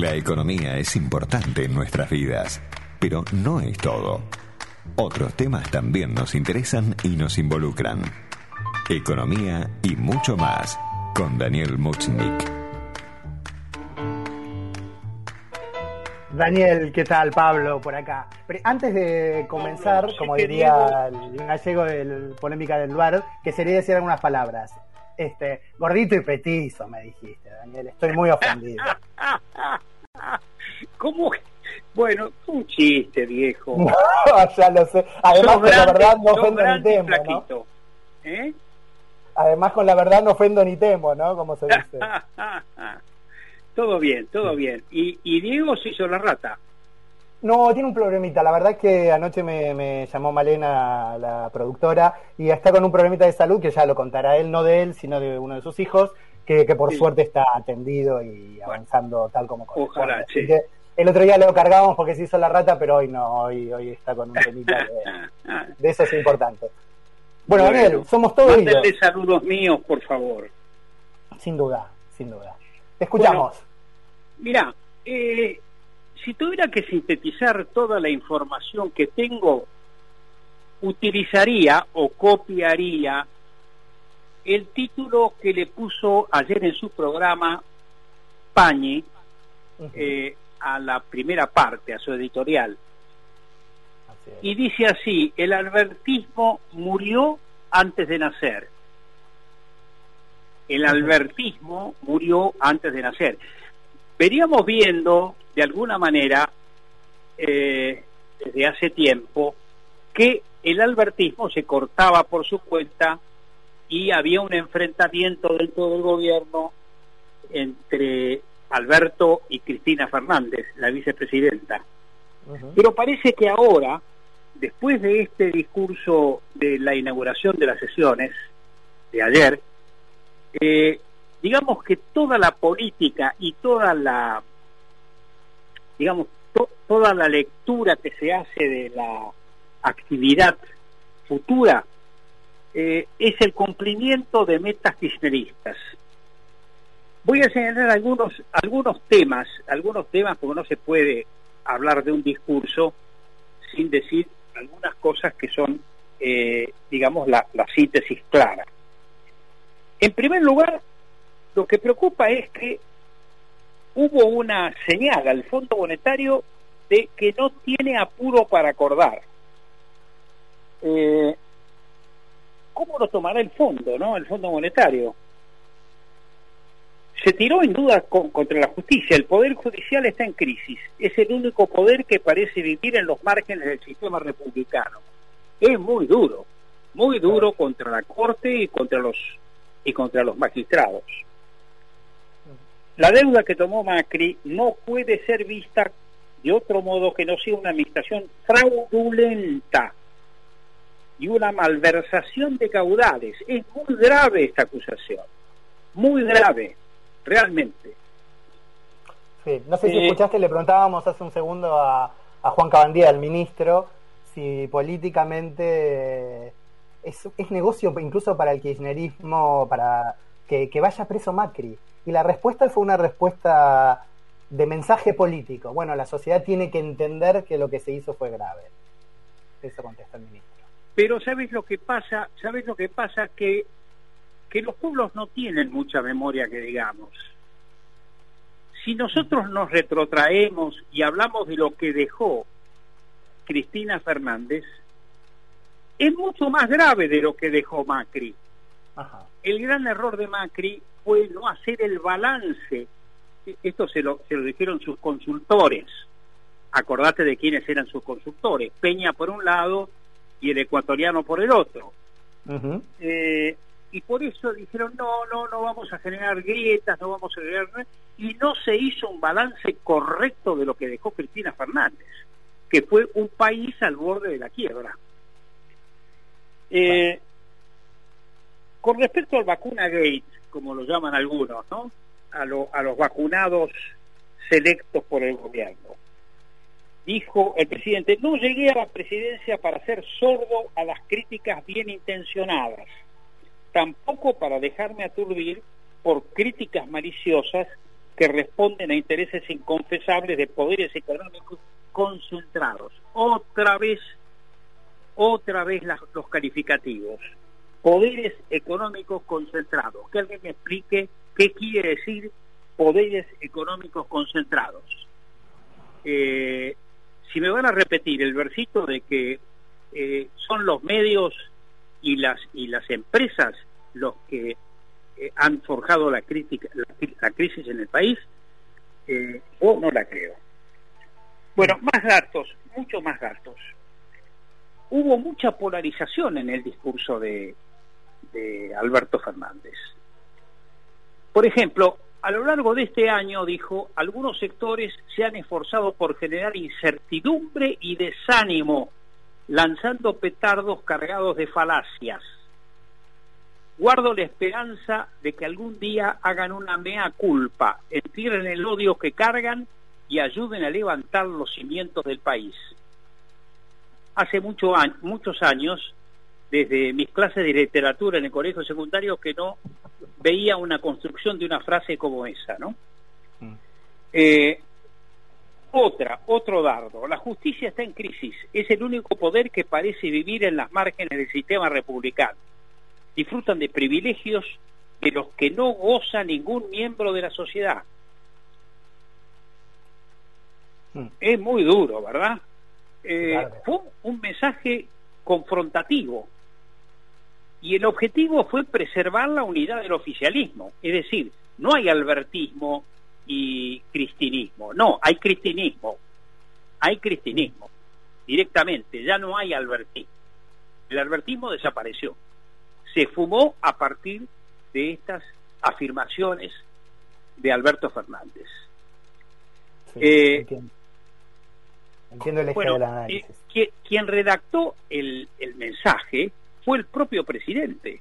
La economía es importante en nuestras vidas, pero no es todo. Otros temas también nos interesan y nos involucran. Economía y mucho más con Daniel Muchnik. Daniel, ¿qué tal? Pablo, por acá. Pero antes de comenzar, como diría el gallego de polémica del bar, que sería decir algunas palabras. Este, gordito y petizo, me dijiste, Daniel. Estoy muy ofendido. ¿Cómo? Bueno, un chiste, viejo. ya lo sé. Además, con la verdad no ofendo ni temo, ¿no? ¿Eh? Además, con la verdad no ofendo ni temo, ¿no? Como se dice. todo bien, todo bien. ¿Y, ¿Y Diego se hizo la rata? No, tiene un problemita. La verdad es que anoche me, llamó Malena, la productora, y está con un problemita de salud que ya lo contará él, no de él, sino de uno de sus hijos, que, por suerte está atendido y avanzando tal como corresponde. Ojalá, sí. El otro día lo cargábamos porque se hizo la rata, pero hoy no, hoy, hoy está con un temita de, eso es importante. Bueno, Daniel, somos todos Mándenle saludos míos, por favor. Sin duda, sin duda. Te escuchamos. mira, eh, si tuviera que sintetizar toda la información que tengo, utilizaría o copiaría el título que le puso ayer en su programa Pañi eh, a la primera parte, a su editorial. Y dice así, el albertismo murió antes de nacer. El albertismo murió antes de nacer. Veríamos viendo, de alguna manera, eh, desde hace tiempo, que el albertismo se cortaba por su cuenta y había un enfrentamiento dentro del gobierno entre Alberto y Cristina Fernández, la vicepresidenta. Pero parece que ahora, después de este discurso de la inauguración de las sesiones de ayer, eh, digamos que toda la política y toda la, digamos, toda la lectura que se hace de la actividad futura eh, es el cumplimiento de metas kirchneristas. Voy a señalar algunos, algunos temas, algunos temas porque no se puede hablar de un discurso sin decir algunas cosas que son, eh, digamos, la, la síntesis clara. En primer lugar, lo que preocupa es que hubo una señal al Fondo Monetario de que no tiene apuro para acordar. Eh, ¿Cómo lo tomará el fondo, no? El Fondo Monetario se tiró en duda contra la justicia. El poder judicial está en crisis. Es el único poder que parece vivir en los márgenes del sistema republicano. Es muy duro, muy duro contra la corte y contra los y contra los magistrados. La deuda que tomó Macri no puede ser vista de otro modo que no sea una administración fraudulenta y una malversación de caudales. Es muy grave esta acusación, muy grave realmente. Sí, no sé si eh, escuchaste, le preguntábamos hace un segundo a, Juan Cabandía, el ministro, si políticamente es, es, negocio incluso para el kirchnerismo, para que, vaya preso Macri. Y la respuesta fue una respuesta de mensaje político. Bueno, la sociedad tiene que entender que lo que se hizo fue grave. Eso contesta el ministro. Pero ¿sabes lo que pasa? ¿Sabes lo que pasa? Que que los pueblos no tienen mucha memoria que digamos. Si nosotros nos retrotraemos y hablamos de lo que dejó Cristina Fernández, es mucho más grave de lo que dejó Macri. El gran error de Macri fue no hacer el balance. Esto se lo, se lo dijeron sus consultores. Acordate de quiénes eran sus consultores. Peña por un lado y el ecuatoriano por el otro y por eso dijeron no, no, no vamos a generar grietas, no vamos a generar... Y no se hizo un balance correcto de lo que dejó Cristina Fernández, que fue un país al borde de la quiebra. Eh, con respecto al vacuna gate, como lo llaman algunos, ¿no? A, a los vacunados selectos por el gobierno. Dijo el presidente, no llegué a la presidencia para ser sordo a las críticas bien intencionadas tampoco para dejarme aturdir por críticas maliciosas que responden a intereses inconfesables de poderes económicos concentrados. Otra vez, otra vez los calificativos. Poderes económicos concentrados. Que alguien me explique qué quiere decir poderes económicos concentrados. Eh, si me van a repetir el versito de que eh, son los medios y las y las empresas los que eh, han forjado la, crítica, la, crisis en el país, eh, o no la creo. Bueno, más datos, muchos más datos. Hubo mucha polarización en el discurso de, de Alberto Fernández. Por ejemplo, a lo largo de este año, dijo, algunos sectores se han esforzado por generar incertidumbre y desánimo, lanzando petardos cargados de falacias Guardo la esperanza de que algún día hagan una mea culpa, entierren el odio que cargan y ayuden a levantar los cimientos del país. Hace mucho muchos años, desde mis clases de literatura en el colegio secundario, que no veía una construcción de una frase como esa, ¿no? Mm. Eh, otra, otro dardo. La justicia está en crisis. Es el único poder que parece vivir en las márgenes del sistema republicano disfrutan de privilegios de los que no goza ningún miembro de la sociedad. Hmm. Es muy duro, ¿verdad? Eh, fue un mensaje confrontativo y el objetivo fue preservar la unidad del oficialismo, es decir, no hay albertismo y cristinismo, no, hay cristinismo, hay cristinismo, directamente, ya no hay albertismo, el albertismo desapareció se fumó a partir de estas afirmaciones de Alberto Fernández. Eh, entiendo. el eje del análisis. Eh, quien redactó el, el mensaje fue el propio presidente,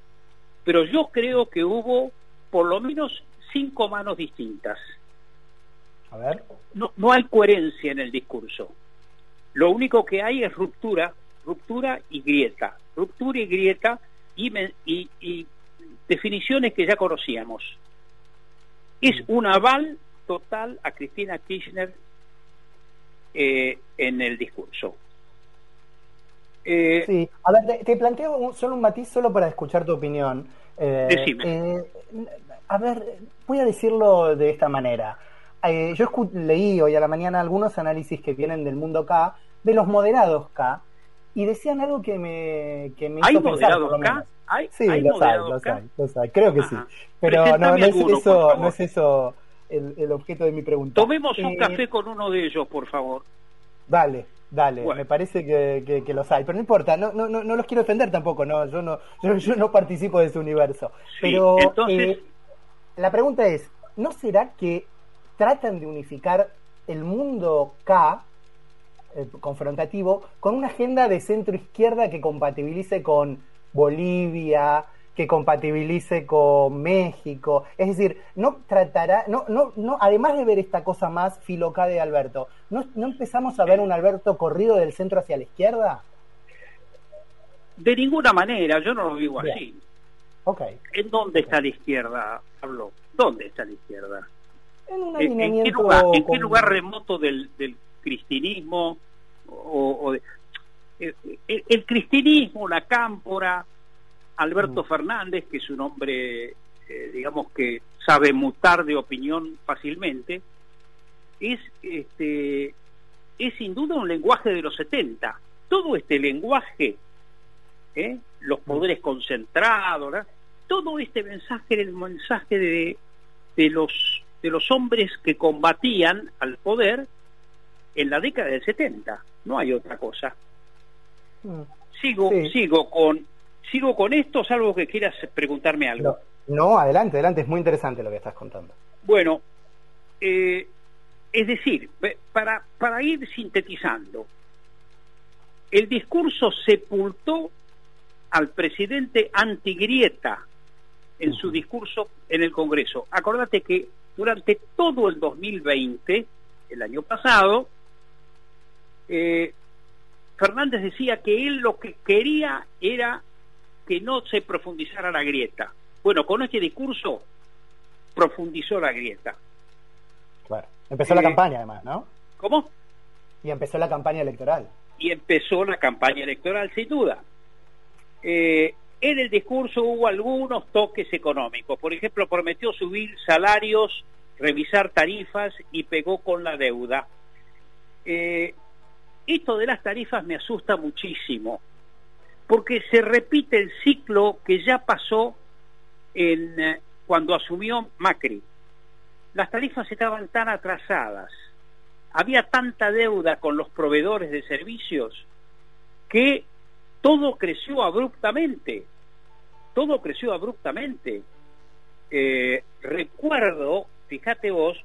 pero yo creo que hubo por lo menos cinco manos distintas. A ver. No, no hay coherencia en el discurso. Lo único que hay es ruptura, ruptura y grieta. Ruptura y grieta y, definiciones que ya conocíamos. Es mm. un aval total a Cristina Kirchner eh, en el discurso. Eh, sí, a ver, te, planteo solo un matiz solo para escuchar tu opinión. Eh, decime. a ver, voy a decirlo de esta manera. Yo leí hoy a la mañana algunos análisis que vienen del mundo K, de los moderados K, y decían algo que me, que me ¿Hay hizo pensar, acá? ¿Hay, sí, ¿Hay los, hay, los hay, creo que sí. Pero no, no, es eso, no es eso el, el, objeto de mi pregunta. Tomemos un eh, café con uno de ellos, por favor. Dale, dale, me parece que, que, los hay, pero no importa, no, no, no, los quiero defender tampoco, no, yo no, yo, no participo de ese universo. pero entonces... Eh, la pregunta es, ¿no será que tratan de unificar el mundo K eh, confrontativo con una agenda de centro izquierda que compatibilice con Bolivia, que compatibilice con México. Es decir, no tratará, no, no, no, además de ver esta cosa más filoca de Alberto, ¿no, ¿no empezamos a ver un Alberto corrido del centro hacia la izquierda? De ninguna manera, yo no lo digo así. Okay. ¿En dónde está la izquierda, Pablo? ¿Dónde está la izquierda? En, un ¿En, qué lugar, remoto del, del cristianismo o, el, cristianismo, la cámpora, Alberto mm. Fernández, que es un hombre, eh, digamos que sabe mutar de opinión fácilmente, es, este, es sin duda un lenguaje de los 70. Todo este lenguaje, ¿eh? los mm. poderes concentrados, todo este mensaje era el mensaje de, de, los, de los hombres que combatían al poder en la década del 70, no hay otra cosa. Mm. Sigo, sigo con, sigo con esto, salvo que quieras preguntarme algo. No, adelante, adelante, es muy interesante lo que estás contando. Bueno, eh, es decir, para, para ir sintetizando, el discurso sepultó al presidente antigrieta en su discurso en el Congreso. Acordate que durante todo el 2020, el año pasado, eh, Fernández decía que él lo que quería era que no se profundizara la grieta. Bueno, con este discurso profundizó la grieta. Claro. Empezó la campaña además, ¿no? ¿Cómo? Y empezó la campaña electoral. Y empezó la campaña electoral, sin duda. En el discurso hubo algunos toques económicos. Por ejemplo, prometió subir salarios, revisar tarifas y pegó con la deuda. esto de las tarifas me asusta muchísimo, porque se repite el ciclo que ya pasó en, cuando asumió Macri las tarifas estaban tan atrasadas, había tanta deuda con los proveedores de servicios que todo creció abruptamente, todo creció abruptamente. Eh, recuerdo, fíjate vos,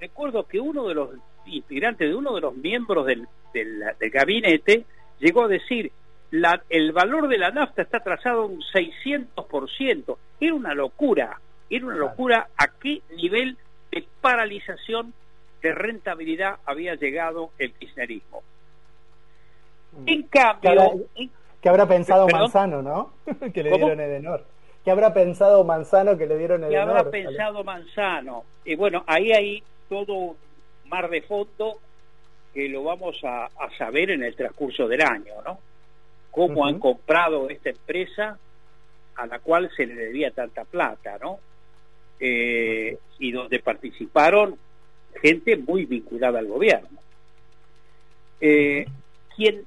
recuerdo que uno de los integrantes, de uno de los miembros del, del, gabinete, llegó a decir, la, el valor de la nafta está atrasado un 600%. Era una locura, era una locura a qué nivel de paralización de rentabilidad había llegado el kirchnerismo. Mm. En cambio... ¿Qué habrá, pensado Manzano, no? que le dieron Edenor. ¿Qué habrá pensado Manzano que le dieron Edenor? ¿Qué habrá pensado Manzano? Y bueno, ahí hay todo mar de fondo que lo vamos a, saber en el transcurso del año, ¿no? Cómo han comprado esta empresa a la cual se le debía tanta plata, ¿no? eh, y donde participaron gente muy vinculada al gobierno. Eh, quien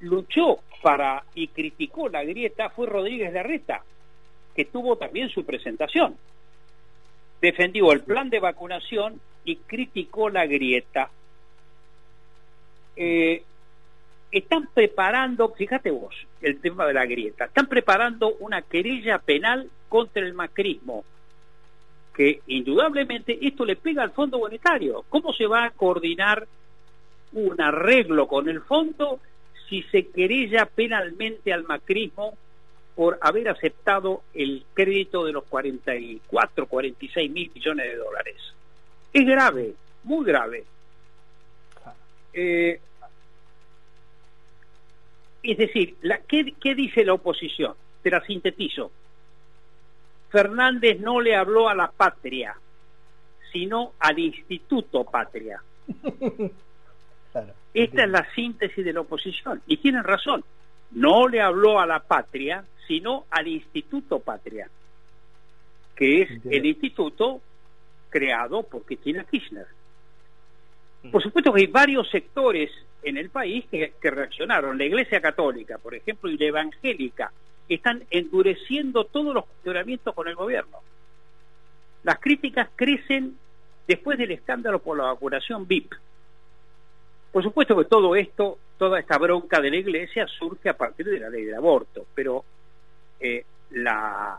luchó para y criticó la grieta fue Rodríguez Larreta, que tuvo también su presentación. Defendió el plan de vacunación y criticó la grieta. Eh, están preparando, fíjate vos, el tema de la grieta, están preparando una querella penal contra el macrismo que indudablemente esto le pega al Fondo Monetario. ¿Cómo se va a coordinar un arreglo con el fondo si se querella penalmente al macrismo por haber aceptado el crédito de los 44, 46 mil millones de dólares? Es grave, muy grave. Eh, es decir, la, ¿qué, ¿qué dice la oposición? Te la sintetizo Fernández no le habló a la patria, sino al Instituto Patria. Esta es la síntesis de la oposición. Y tienen razón. No le habló a la patria, sino al Instituto Patria, que es el instituto creado por Cristina Kirchner. Mm. Por supuesto que hay varios sectores en el país que, que reaccionaron. La Iglesia Católica, por ejemplo, y la Evangélica, están endureciendo todos los cuestionamientos con el gobierno. Las críticas crecen después del escándalo por la vacunación VIP. Por supuesto que todo esto, toda esta bronca de la iglesia surge a partir de la ley del aborto, pero eh, la,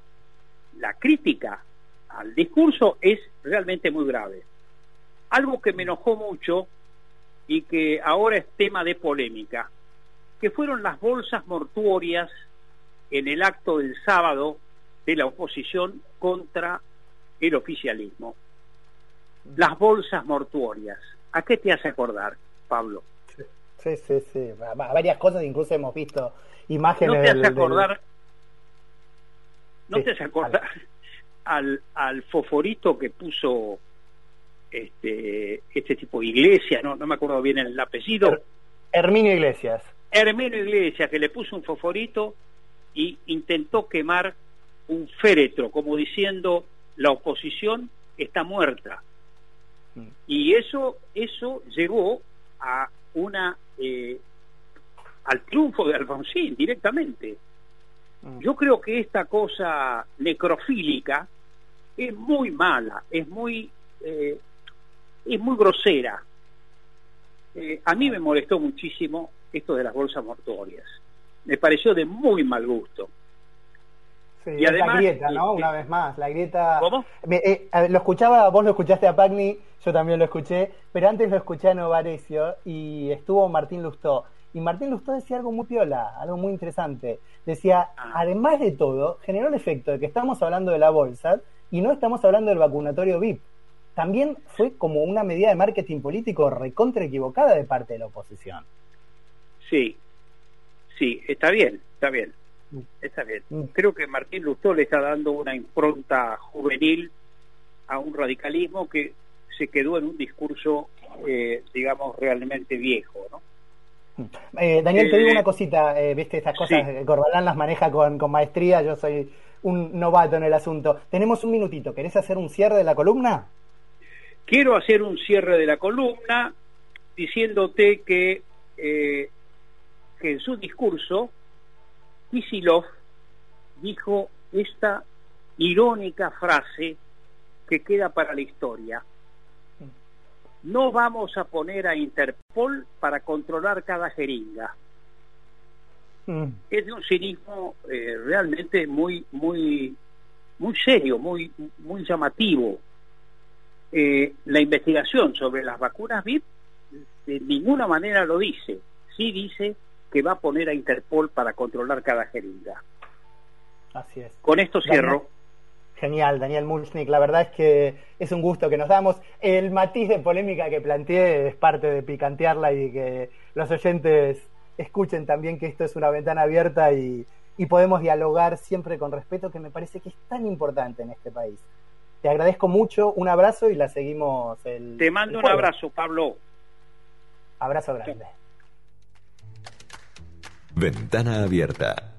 la crítica al discurso es realmente muy grave. Algo que me enojó mucho y que ahora es tema de polémica, que fueron las bolsas mortuorias en el acto del sábado de la oposición contra el oficialismo. Las bolsas mortuorias. ¿A qué te hace acordar, Pablo? Sí, sí, sí. Varias cosas, incluso hemos visto imágenes. ¿No te hace acordar? ¿No te hace acordar al, al foforito que puso este, este tipo de iglesia? No, no me acuerdo bien el apellido. Herminio Iglesias. Herminio Iglesias, que le puso un foforito y intentó quemar un féretro, como diciendo la oposición está muerta. Mm. Y eso, eso llegó a una eh, al triunfo de Alfonsín directamente. Mm. Yo creo que esta cosa necrofílica es muy mala, es muy eh, es muy grosera. Eh, a mí me molestó muchísimo esto de las bolsas mortuorias me pareció de muy mal gusto. Sí, y además, la grieta, ¿no? Una vez más, la grieta... ¿Cómo? Eh, lo escuchaba, vos lo escuchaste a Pagni, yo también lo escuché, pero antes lo escuché a Novarecio y estuvo Martín Lustó. Y Martín Lustó decía algo muy piola, algo muy interesante. Decía, ah. además de todo, generó el efecto de que estamos hablando de la bolsa y no estamos hablando del vacunatorio VIP. También fue como una medida de marketing político recontra equivocada de parte de la oposición. Sí, Sí, está bien, está bien. Mm. Está bien. Mm. Creo que Martín Lustó le está dando una impronta juvenil a un radicalismo que se quedó en un discurso, eh, digamos, realmente viejo, ¿no? Eh, Daniel, te digo una cosita, viste, estas cosas, sí. Corbalán las maneja con, con maestría, yo soy un novato en el asunto. Tenemos un minutito, ¿querés hacer un cierre de la columna? Quiero hacer un cierre de la columna diciéndote que, que en su discurso, Kisilov dijo esta irónica frase que queda para la historia. No vamos a poner a Interpol para controlar cada jeringa. Mm. Es de un cinismo eh, realmente muy, muy, muy serio, muy, muy llamativo. Eh, la investigación sobre las vacunas VIP de ninguna manera lo dice. Sí dice que va a poner a Interpol para controlar cada jeringa. Así es. Con esto cierro. Genial, Daniel Mulchnik. La verdad es que es un gusto que nos damos. El matiz de polémica que planteé es parte de picantearla y que los oyentes escuchen también que esto es una ventana abierta y, podemos dialogar siempre con respeto, que me parece que es tan importante en este país. Te agradezco mucho, un abrazo y la seguimos el. Te mando un abrazo, Pablo. Abrazo grande. Ventana abierta.